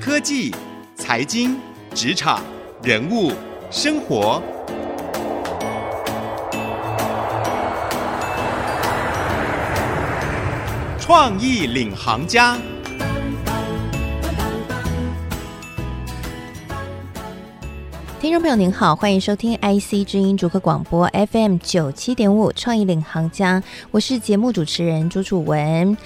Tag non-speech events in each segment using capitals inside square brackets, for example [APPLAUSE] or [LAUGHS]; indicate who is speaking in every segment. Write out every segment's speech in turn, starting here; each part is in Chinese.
Speaker 1: 科技、财经、职场、人物、生活，创意领航家。
Speaker 2: 听众朋友您好，欢迎收听 IC 之音逐客广播 FM 九七点五创意领航家，我是节目主持人朱楚文。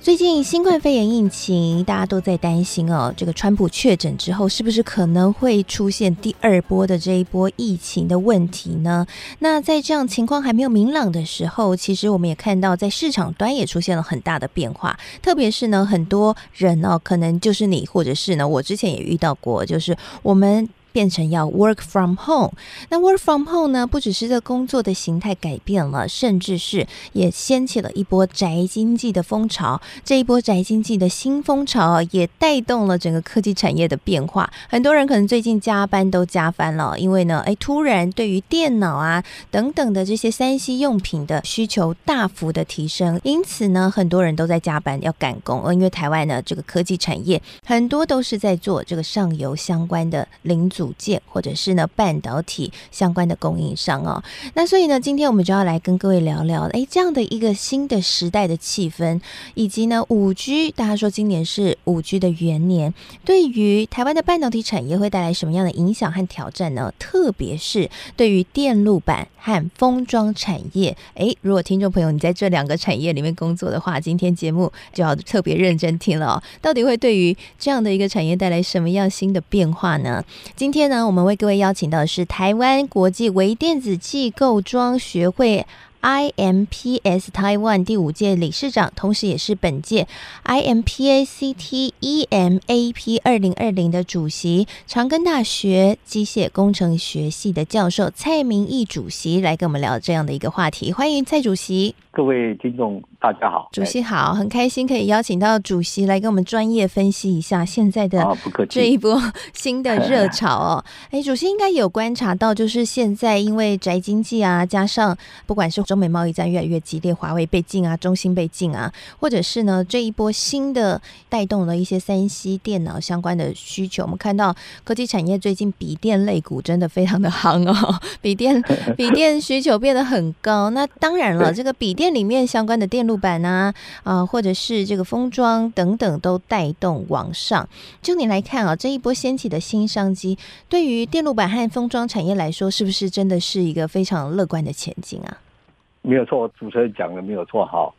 Speaker 2: 最近新冠肺炎疫情，大家都在担心哦，这个川普确诊之后，是不是可能会出现第二波的这一波疫情的问题呢？那在这样情况还没有明朗的时候，其实我们也看到，在市场端也出现了很大的变化，特别是呢，很多人哦，可能就是你，或者是呢，我之前也遇到过，就是我们。变成要 work from home，那 work from home 呢，不只是这工作的形态改变了，甚至是也掀起了一波宅经济的风潮。这一波宅经济的新风潮也带动了整个科技产业的变化。很多人可能最近加班都加翻了，因为呢，哎，突然对于电脑啊等等的这些三 C 用品的需求大幅的提升，因此呢，很多人都在加班要赶工。而因为台湾呢，这个科技产业很多都是在做这个上游相关的零组件或者是呢半导体相关的供应商哦，那所以呢，今天我们就要来跟各位聊聊，哎，这样的一个新的时代的气氛，以及呢五 G，大家说今年是五 G 的元年，对于台湾的半导体产业会带来什么样的影响和挑战呢？特别是对于电路板和封装产业，哎，如果听众朋友你在这两个产业里面工作的话，今天节目就要特别认真听了哦，到底会对于这样的一个产业带来什么样新的变化呢？今今天呢，我们为各位邀请到的是台湾国际微电子机构装学会 IMPS Taiwan 第五届理事长，同时也是本届 IMPACT EMAP 二零二零的主席，长庚大学机械工程学系的教授蔡明义主席来跟我们聊这样的一个话题。欢迎蔡主席。
Speaker 3: 各位听众，大家好，
Speaker 2: 主席好，很开心可以邀请到主席来跟我们专业分析一下现在的这一波新的热潮哦。[LAUGHS] 哎，主席应该有观察到，就是现在因为宅经济啊，加上不管是中美贸易战越来越激烈，华为被禁啊，中兴被禁啊，或者是呢这一波新的带动了一些三 C 电脑相关的需求，我们看到科技产业最近笔电类股真的非常的夯哦，[LAUGHS] 笔电笔电需求变得很高。那当然了，[LAUGHS] 这个笔电。里面相关的电路板啊，啊，或者是这个封装等等，都带动往上。就你来看啊，这一波掀起的新商机，对于电路板和封装产业来说，是不是真的是一个非常乐观的前景啊？
Speaker 3: 没有错，主持人讲的没有错哈。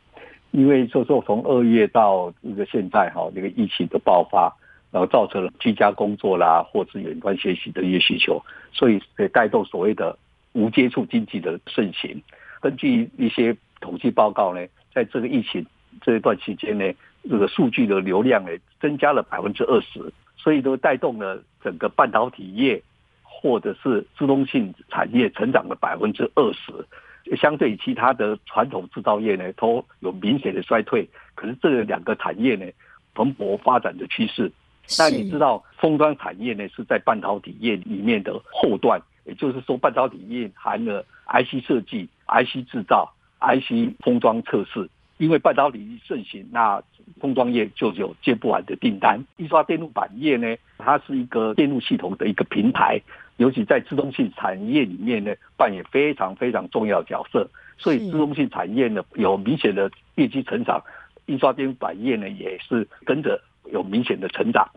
Speaker 3: 因为就说从二月到这个现在哈，这个疫情的爆发，然后造成了居家工作啦，或是远端学习的一些需求，所以可以带动所谓的无接触经济的盛行。根据一些统计报告呢，在这个疫情这一段期间呢，这个数据的流量呢增加了百分之二十，所以都带动了整个半导体业或者是自动性产业成长了百分之二十，相对其他的传统制造业呢，都有明显的衰退。可是这两个产业呢，蓬勃发展的趋势。那你知道封装产业呢是在半导体业里面的后段，也就是说半导体业含了 IC 设计、IC 制造。IC 封装测试，因为半导体盛行，那封装业就有接不完的订单。印刷电路板业呢，它是一个电路系统的一个平台，尤其在自动性产业里面呢，扮演非常非常重要的角色。所以自动性产业呢，有明显的业绩成长，印刷电路板业呢，也是跟着有明显的成长。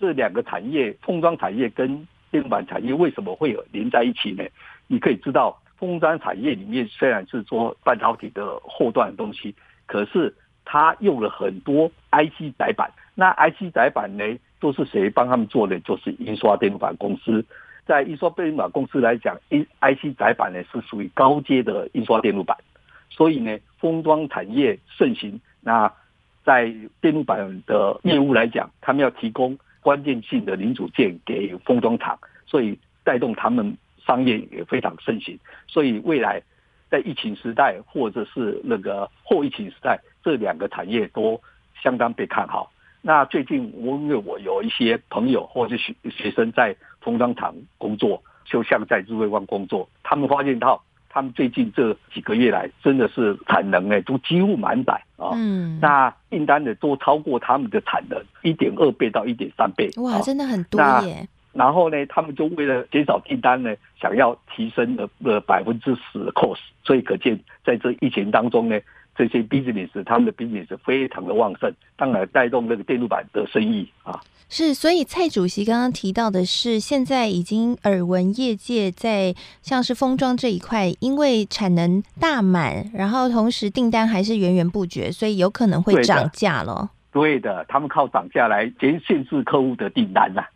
Speaker 3: 这两个产业，封装产业跟电路板产业为什么会有连在一起呢？你可以知道。封装产业里面虽然是做半导体的后段的东西，可是它用了很多 IC 载板。那 IC 载板呢，都是谁帮他们做的？就是印刷电路板公司。在印刷电路板公司来讲，IC 载板呢是属于高阶的印刷电路板。所以呢，封装产业盛行。那在电路板的业务来讲，他们要提供关键性的零组件给封装厂，所以带动他们。商业也非常盛行，所以未来在疫情时代或者是那个后疫情时代，这两个产业都相当被看好。那最近我因为我有一些朋友或者学学生在封装厂工作，就像在日月光工作，他们发现到他们最近这几个月来真的是产能呢都几乎满载啊。
Speaker 2: 嗯，
Speaker 3: 那订单呢都超过他们的产能一点二倍到一点三倍。
Speaker 2: 哇，真的很多耶。
Speaker 3: 然后呢，他们就为了减少订单呢，想要提升了呃百分之十的 cost，所以可见在这疫情当中呢，这些 business 他们的 business 非常的旺盛，当然带动那个电路板的生意啊。
Speaker 2: 是，所以蔡主席刚刚提到的是，现在已经耳闻业界在像是封装这一块，因为产能大满，然后同时订单还是源源不绝，所以有可能会涨价了。
Speaker 3: 对的，他们靠涨价来减限制客户的订单呐、啊。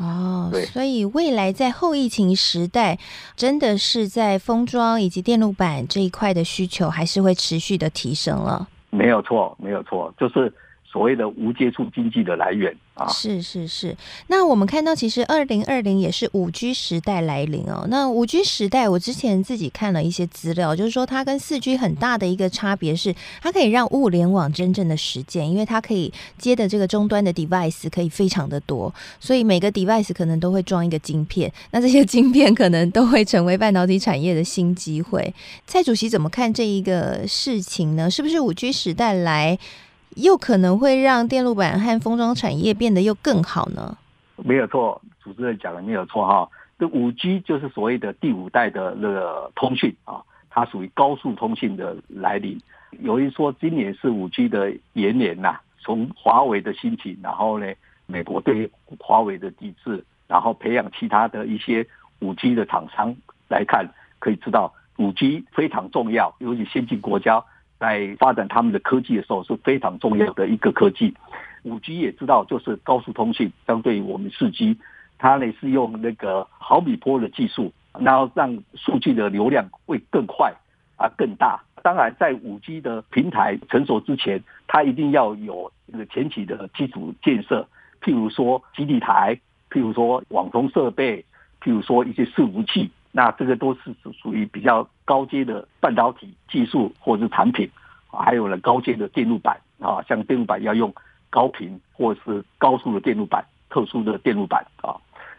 Speaker 2: 哦，所以未来在后疫情时代，真的是在封装以及电路板这一块的需求还是会持续的提升了。
Speaker 3: 没有错，没有错，就是所谓的无接触经济的来源啊。
Speaker 2: 是是是，那我们看到其实二零二零也是五 G 时代来临哦。那五 G 时代，我之前自己看了一些资料，就是说它跟四 G 很大的一个差别是，它可以让物联网真正的实践，因为它可以接的这个终端的 device 可以非常的多，所以每个 device 可能都会装一个晶片，那这些晶片可能都会成为半导体产业的新机会。蔡主席怎么看这一个事情呢？是不是五 G 时代来？又可能会让电路板和封装产业变得又更好呢？
Speaker 3: 没有错，主持人讲的没有错哈。这五 G 就是所谓的第五代的那个通讯啊，它属于高速通讯的来临。有人说今年是五 G 的元年呐，从华为的兴起，然后呢，美国对华为的抵制，然后培养其他的一些五 G 的厂商来看，可以知道五 G 非常重要，尤其先进国家。在发展他们的科技的时候是非常重要的一个科技。五 G 也知道，就是高速通讯，相对于我们四 G，它呢是用那个毫米波的技术，然后让数据的流量会更快啊更大。当然，在五 G 的平台成熟之前，它一定要有这个前期的基础建设，譬如说基地台，譬如说网通设备，譬如说一些伺服器。那这个都是属属于比较高阶的半导体技术或者是产品，还有呢高阶的电路板啊，像电路板要用高频或者是高速的电路板，特殊的电路板啊。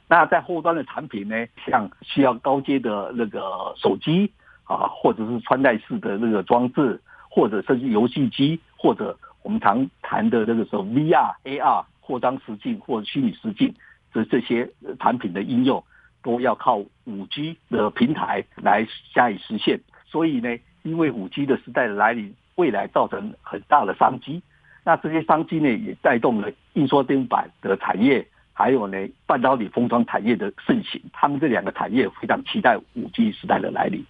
Speaker 3: 那在后端的产品呢，像需要高阶的那个手机啊，或者是穿戴式的那个装置，或者甚至游戏机，或者我们常谈的那个什么 VR、AR 扩张实境或者虚拟实境这这些产品的应用。都要靠五 G 的平台来加以实现，所以呢，因为五 G 的时代的来临，未来造成很大的商机。那这些商机呢，也带动了印刷电路板的产业，还有呢半导体封装产业的盛行。他们这两个产业非常期待五 G 时代的来临。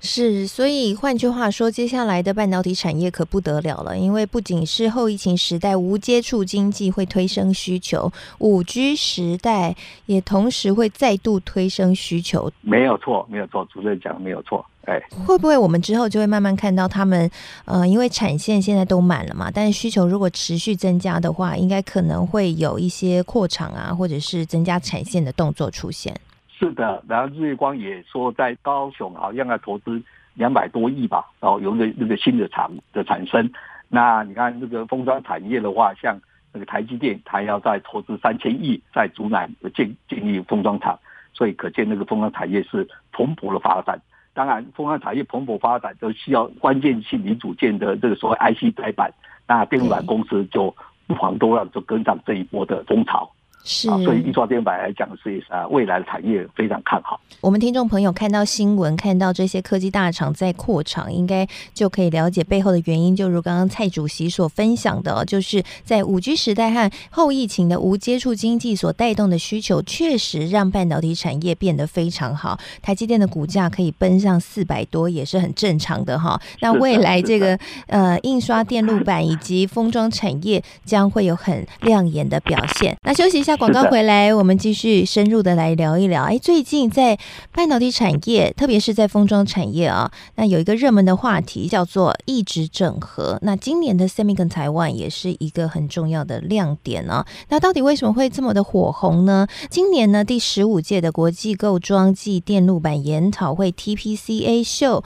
Speaker 2: 是，所以换句话说，接下来的半导体产业可不得了了，因为不仅是后疫情时代无接触经济会推升需求，五 G 时代也同时会再度推升需求。
Speaker 3: 没有错，没有错，主持人讲的没有错。哎，
Speaker 2: 会不会我们之后就会慢慢看到他们？呃，因为产线现在都满了嘛，但是需求如果持续增加的话，应该可能会有一些扩厂啊，或者是增加产线的动作出现。
Speaker 3: 是的，然后日月光也说在高雄好像要投资两百多亿吧，然后有那那个新的厂的产生。那你看那个封装产业的话，像那个台积电，它要再投资三千亿在竹南建建立封装厂，所以可见那个封装产业是蓬勃的发展。当然，封装产业蓬勃发展都需要关键性零组件的这个所谓 IC 载板，那电路板公司就不妨多让，就跟上这一波的风潮。
Speaker 2: 是，
Speaker 3: 所以印刷电路板来讲是啊，未来的产业非常看好。
Speaker 2: 我们听众朋友看到新闻，看到这些科技大厂在扩厂，应该就可以了解背后的原因。就如刚刚蔡主席所分享的，就是在五 G 时代和后疫情的无接触经济所带动的需求，确实让半导体产业变得非常好。台积电的股价可以奔上四百多，也是很正常的哈。那未来这个 [LAUGHS] 呃印刷电路板以及封装产业将会有很亮眼的表现。那休息一下。广告回来，我们继续深入的来聊一聊。哎，最近在半导体产业，特别是在封装产业啊，那有一个热门的话题叫做一直整合。那今年的 SEMICON 台湾也是一个很重要的亮点呢、啊。那到底为什么会这么的火红呢？今年呢，第十五届的国际构装暨电路板研讨会 TPCA 秀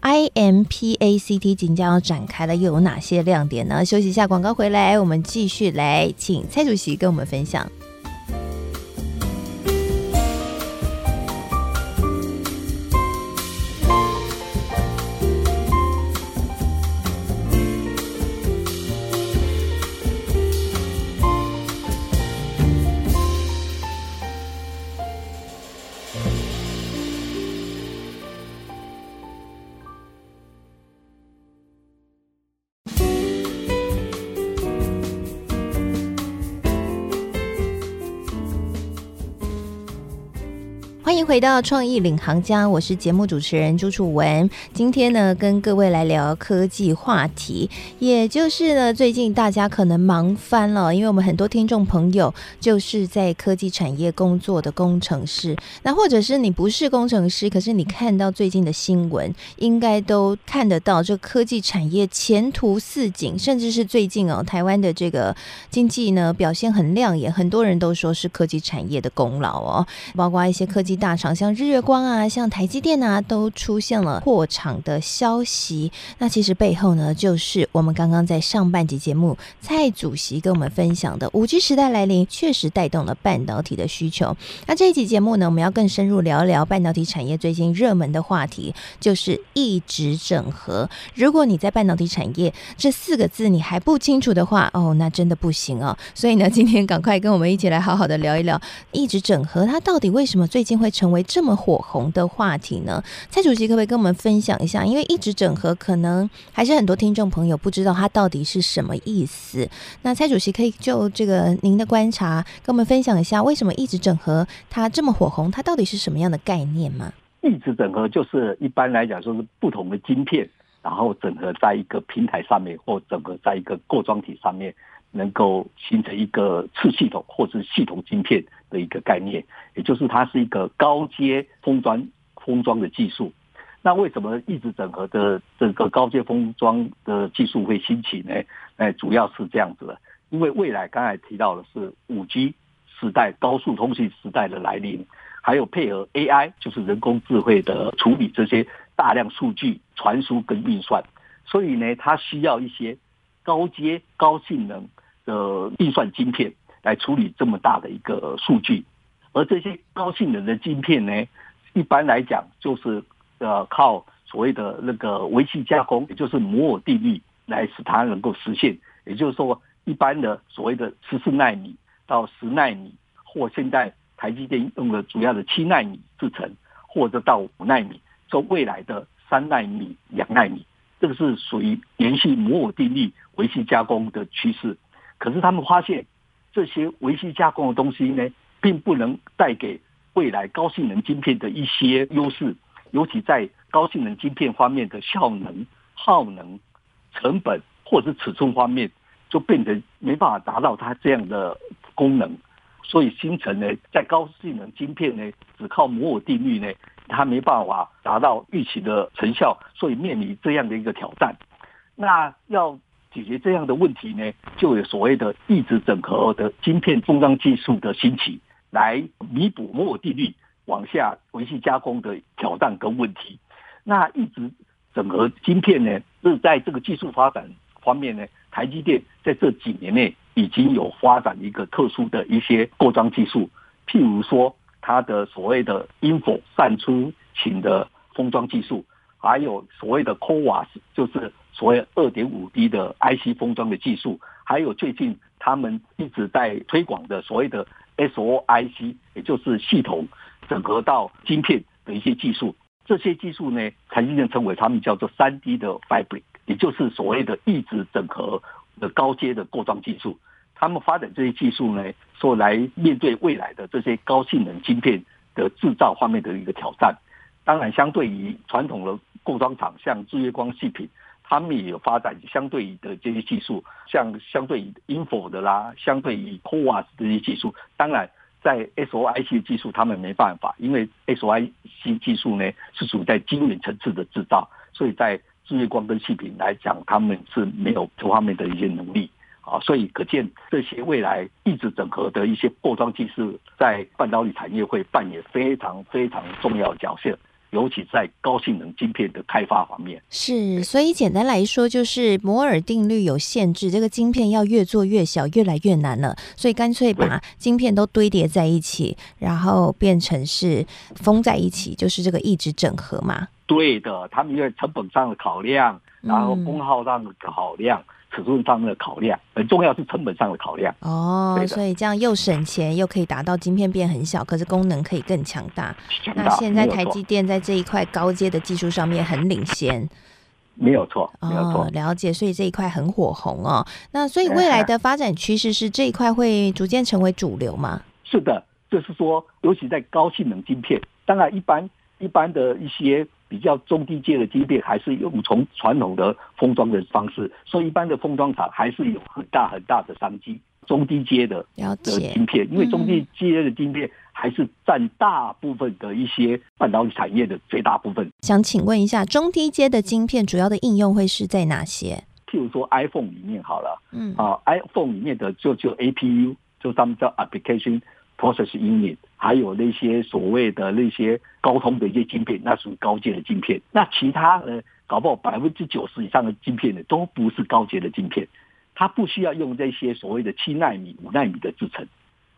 Speaker 2: IMPACT 即将要展开了，又有哪些亮点呢？休息一下，广告回来，我们继续来请蔡主席跟我们分享。迎回到创意领航家，我是节目主持人朱楚文。今天呢，跟各位来聊科技话题，也就是呢，最近大家可能忙翻了，因为我们很多听众朋友就是在科技产业工作的工程师，那或者是你不是工程师，可是你看到最近的新闻，应该都看得到，这科技产业前途似锦，甚至是最近哦，台湾的这个经济呢表现很亮眼，很多人都说是科技产业的功劳哦，包括一些科技。大厂像日月光啊，像台积电啊，都出现了破厂的消息。那其实背后呢，就是我们刚刚在上半集节目蔡主席跟我们分享的五 G 时代来临，确实带动了半导体的需求。那这一集节目呢，我们要更深入聊一聊半导体产业最近热门的话题，就是一直整合。如果你在半导体产业这四个字你还不清楚的话，哦，那真的不行哦。所以呢，今天赶快跟我们一起来好好的聊一聊一直整合，它到底为什么最近会成为这么火红的话题呢？蔡主席可不可以跟我们分享一下？因为一直整合可能还是很多听众朋友不知道它到底是什么意思。那蔡主席可以就这个您的观察跟我们分享一下，为什么一直整合它这么火红？它到底是什么样的概念吗？
Speaker 3: 一直整合就是一般来讲说是不同的晶片，然后整合在一个平台上面，或整合在一个构装体上面。能够形成一个次系统或者系统晶片的一个概念，也就是它是一个高阶封装封装的技术。那为什么一直整合的这个高阶封装的技术会兴起呢？哎，主要是这样子的，因为未来刚才提到的是五 G 时代、高速通信时代的来临，还有配合 AI，就是人工智慧的处理这些大量数据传输跟运算，所以呢，它需要一些高阶高性能。的运算晶片来处理这么大的一个数据，而这些高性能的晶片呢，一般来讲就是呃靠所谓的那个微细加工，也就是摩尔定律来使它能够实现。也就是说，一般的所谓的十四纳米到十纳米，或现在台积电用的主要的七纳米制程，或者到五纳米，说未来的三纳米、两纳米，这个是属于延续摩尔定律微细加工的趋势。可是他们发现，这些微细加工的东西呢，并不能带给未来高性能晶片的一些优势，尤其在高性能晶片方面的效能、耗能、成本或者是尺寸方面，就变得没办法达到它这样的功能。所以新成呢，在高性能晶片呢，只靠摩尔定律呢，它没办法达到预期的成效，所以面临这样的一个挑战。那要。解决这样的问题呢，就有所谓的异质整合的晶片封装技术的兴起，来弥补摩尔定律往下维系加工的挑战跟问题。那异质整合晶片呢，是在这个技术发展方面呢，台积电在这几年内已经有发展一个特殊的一些构装技术，譬如说它的所谓的 InFO 散出型的封装技术，还有所谓的 CoWoS 就是。所谓二点五 D 的 IC 封装的技术，还有最近他们一直在推广的所谓的 SOIC，也就是系统整合到晶片的一些技术。这些技术呢，台积电称为他们叫做三 D 的 Fabric，也就是所谓的异质整合的高阶的构装技术。他们发展这些技术呢，说来面对未来的这些高性能晶片的制造方面的一个挑战。当然，相对于传统的构装厂，像日月光矽品。他们也有发展相对的这些技术，像相对于 InFO 的啦，相对于 CoWoS 这些技术。当然，在 SOIC 技术，他们没办法，因为 SOIC 技术呢是处在晶圆层次的制造，所以在日月光跟矽品来讲，他们是没有这方面的一些能力啊。所以可见，这些未来异质整合的一些破装技术，在半导体产业会扮演非常非常重要的角色。尤其在高性能晶片的开发方面，
Speaker 2: 是，所以简单来说，就是摩尔定律有限制，这个晶片要越做越小，越来越难了，所以干脆把晶片都堆叠在一起，然后变成是封在一起，就是这个异质整合嘛。
Speaker 3: 对的，他们因为成本上的考量，然后功耗上的考量。嗯尺寸上的考量很重要，是成本上的考量
Speaker 2: 哦，所以这样又省钱又可以达到晶片变很小，可是功能可以更强大。强大。那现在台积电在这一块高阶的技术上面很领先，
Speaker 3: 没有错，没有错。
Speaker 2: 哦，了解，所以这一块很火红哦。那所以未来的发展趋势是这一块会逐渐成为主流吗？
Speaker 3: 是的，就是说，尤其在高性能晶片。当然，一般一般的一些比较中低阶的晶片，还是用从传统的封装的方式，所以一般的封装厂还是有很大很大的商机。中低阶的的晶片，因为中低阶的晶片还是占大部分的一些半导体产业的最大部分。
Speaker 2: 想请问一下，中低阶的晶片主要的应用会是在哪些？
Speaker 3: 譬如说 iPhone 里面好了，嗯啊，iPhone 里面的就就 APU，就他们叫 Application Process Unit，还有那些所谓的那些高通的一些晶片，那属于高阶的晶片。那其他呢，搞不好百分之九十以上的晶片呢，都不是高阶的晶片。它不需要用这些所谓的七纳米、五纳米的制程，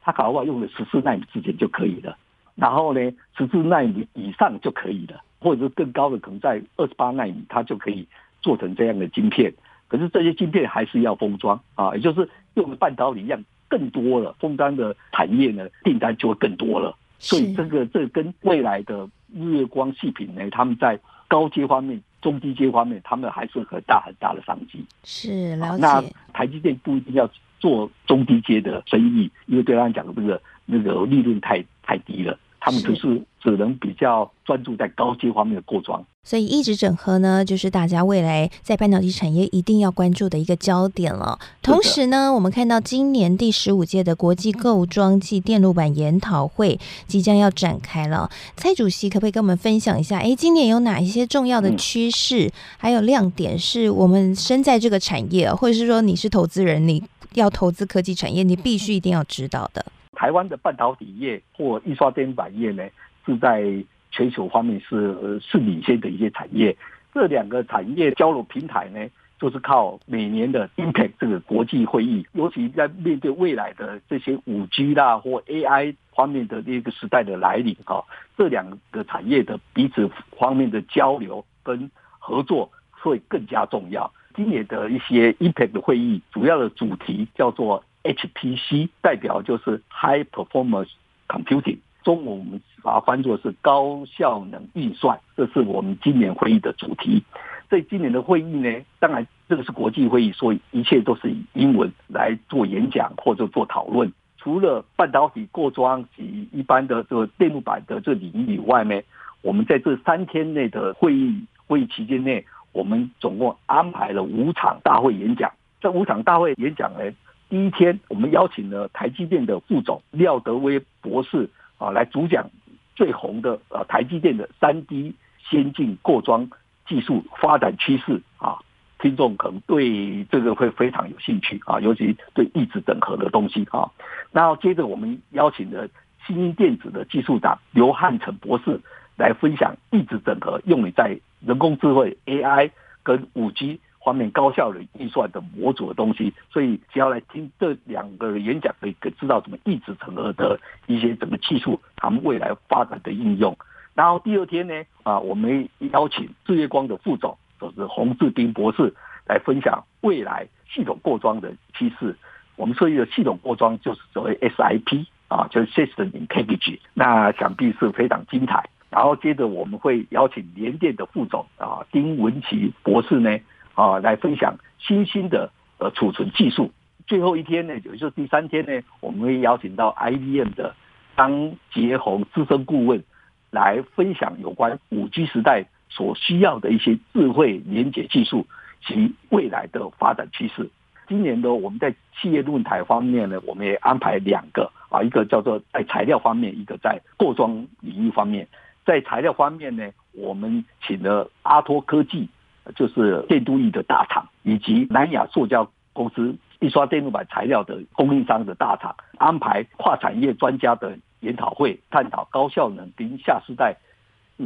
Speaker 3: 它搞不好用的十四纳米制程就可以了。然后呢，十四纳米以上就可以了，或者是更高的，可能在二十八纳米，它就可以做成这样的晶片。可是这些晶片还是要封装啊，也就是用半导体样更多了，封装的产业呢，订单就会更多了。所以这个这跟未来的日月光细品呢，他们在高阶方面。中低阶方面，他们还是很大很大的商机。
Speaker 2: 是了解。
Speaker 3: 那台积电不一定要做中低阶的生意，因为对他们讲的这个那个利润太太低了，他们就是只能比较专注在高阶方面的过装。
Speaker 2: 所以，一直整合呢，就是大家未来在半导体产业一定要关注的一个焦点了。同时呢，我们看到今年第十五届的国际构装暨电路板研讨会即将要展开了。蔡主席可不可以跟我们分享一下？哎，今年有哪一些重要的趋势，还有亮点，是我们身在这个产业，或者是说你是投资人，你要投资科技产业，你必须一定要知道的。
Speaker 3: 台湾的半导体业或印刷电板业呢，是在。全球方面是是领先的一些产业，这两个产业交流平台呢，就是靠每年的 IMPACT 这个国际会议，尤其在面对未来的这些五 G 啦或 AI 方面的这个时代的来临哈，这两个产业的彼此方面的交流跟合作会更加重要。今年的一些 IMPACT 会议，主要的主题叫做 HPC，代表就是 High Performance Computing。中文我们把它翻作是高效能运算，这是我们今年会议的主题。在今年的会议呢，当然这个是国际会议，所以一切都是以英文来做演讲或者做讨论。除了半导体过装及一般的这个电路板的这领域以外呢，我们在这三天内的会议会议期间内，我们总共安排了五场大会演讲。这五场大会演讲呢，第一天我们邀请了台积电的副总廖德威博士。啊，来主讲最红的呃台积电的三 D 先进过装技术发展趋势啊，听众可能对这个会非常有兴趣啊，尤其对异质整合的东西啊。然后接着我们邀请了新兴电子的技术长刘汉成博士来分享异质整合用于在人工智慧 AI 跟五 G。方面高效的运算的模组的东西，所以只要来听这两个演讲，可以知道怎么异质整合的一些整个技术，他们未来发展的应用。然后第二天呢，啊，我们邀请日月光的副总，就是洪志斌博士来分享未来系统过装的趋势。我们说一个系统过装就是所谓 SIP 啊，就是 System in Package，那想必是非常精彩。然后接着我们会邀请联电的副总啊，丁文琪博士呢。啊，来分享新兴的呃储存技术。最后一天呢，也就是第三天呢，我们会邀请到 IBM 的张杰宏资深顾问来分享有关五 G 时代所需要的一些智慧连接技术及未来的发展趋势。今年的我们在企业论坛方面呢，我们也安排两个啊，一个叫做在材料方面，一个在过装领域方面。在材料方面呢，我们请了阿托科技。就是电镀液的大厂，以及南亚塑胶公司印刷电路板材料的供应商的大厂，安排跨产业专家的研讨会，探讨高效能跟下世代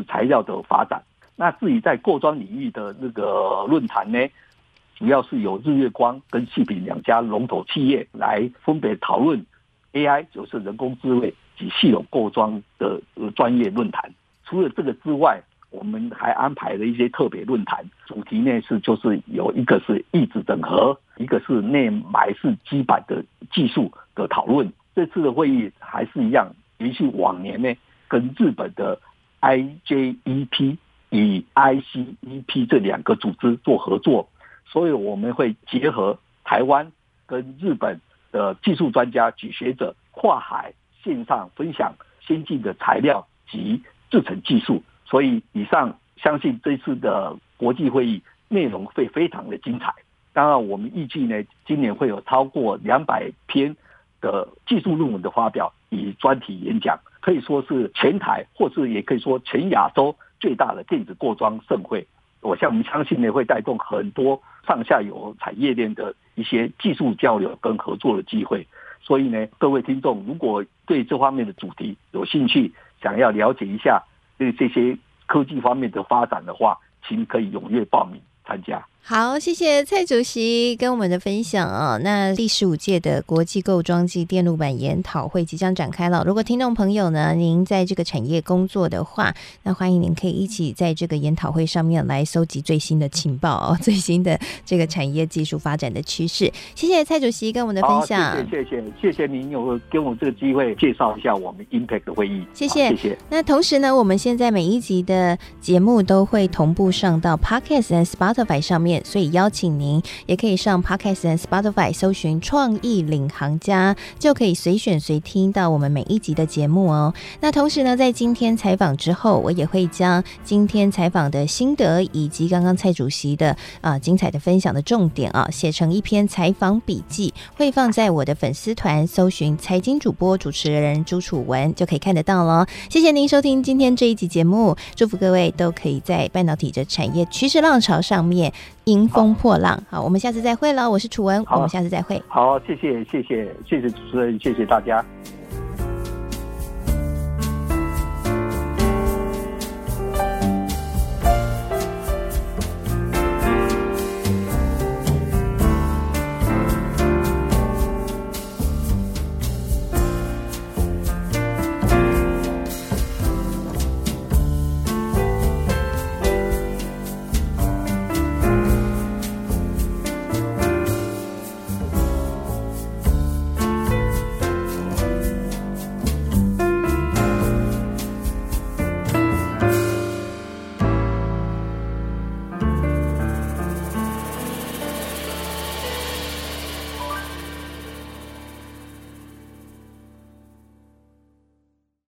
Speaker 3: 材料的发展。那至于在过装领域的那个论坛呢，主要是由日月光跟细品两家龙头企业来分别讨论 AI，就是人工智慧及系统过装的专业论坛。除了这个之外，我们还安排了一些特别论坛，主题呢是就是有一个是异质整合，一个是内埋式基板的技术的讨论。这次的会议还是一样，延续往年呢，跟日本的 IJEP 与 ICEP 这两个组织做合作，所以我们会结合台湾跟日本的技术专家及学者跨海线上分享先进的材料及。制程技术。所以以上相信这次的国际会议内容会非常的精彩。当然，我们预计呢，今年会有超过两百篇的技术论文的发表与专题演讲，可以说是全台，或是也可以说全亚洲最大的电子过装盛会。我相我们相信呢，会带动很多上下游产业链的一些技术交流跟合作的机会。所以呢，各位听众如果对这方面的主题有兴趣，想要了解一下对这些科技方面的发展的话，请可以踊跃报名参加。
Speaker 2: 好，谢谢蔡主席跟我们的分享啊。那第十五届的国际构装机电路板研讨会即将展开了。如果听众朋友呢，您在这个产业工作的话，那欢迎您可以一起在这个研讨会上面来搜集最新的情报哦，最新的这个产业技术发展的趋势。谢谢蔡主席跟我们的分享。
Speaker 3: 谢谢谢谢谢谢您有给我们这个机会介绍一下我们 Impact 的会议。
Speaker 2: 谢谢谢谢。那同时呢，我们现在每一集的节目都会同步上到 Podcast 和 Spotify 上所以邀请您也可以上 Podcast 和 Spotify 搜寻“创意领航家”，就可以随选随听到我们每一集的节目哦。那同时呢，在今天采访之后，我也会将今天采访的心得以及刚刚蔡主席的啊、精彩的分享的重点啊，写成一篇采访笔记，会放在我的粉丝团，搜寻“财经主播主持人朱楚文”就可以看得到了。谢谢您收听今天这一集节目，祝福各位都可以在半导体的产业趋势浪潮上面。迎风破浪，好，我们下次再会了。我是楚文，我们下次再会。
Speaker 3: 好，谢谢，谢谢，谢谢主持人，谢谢大家。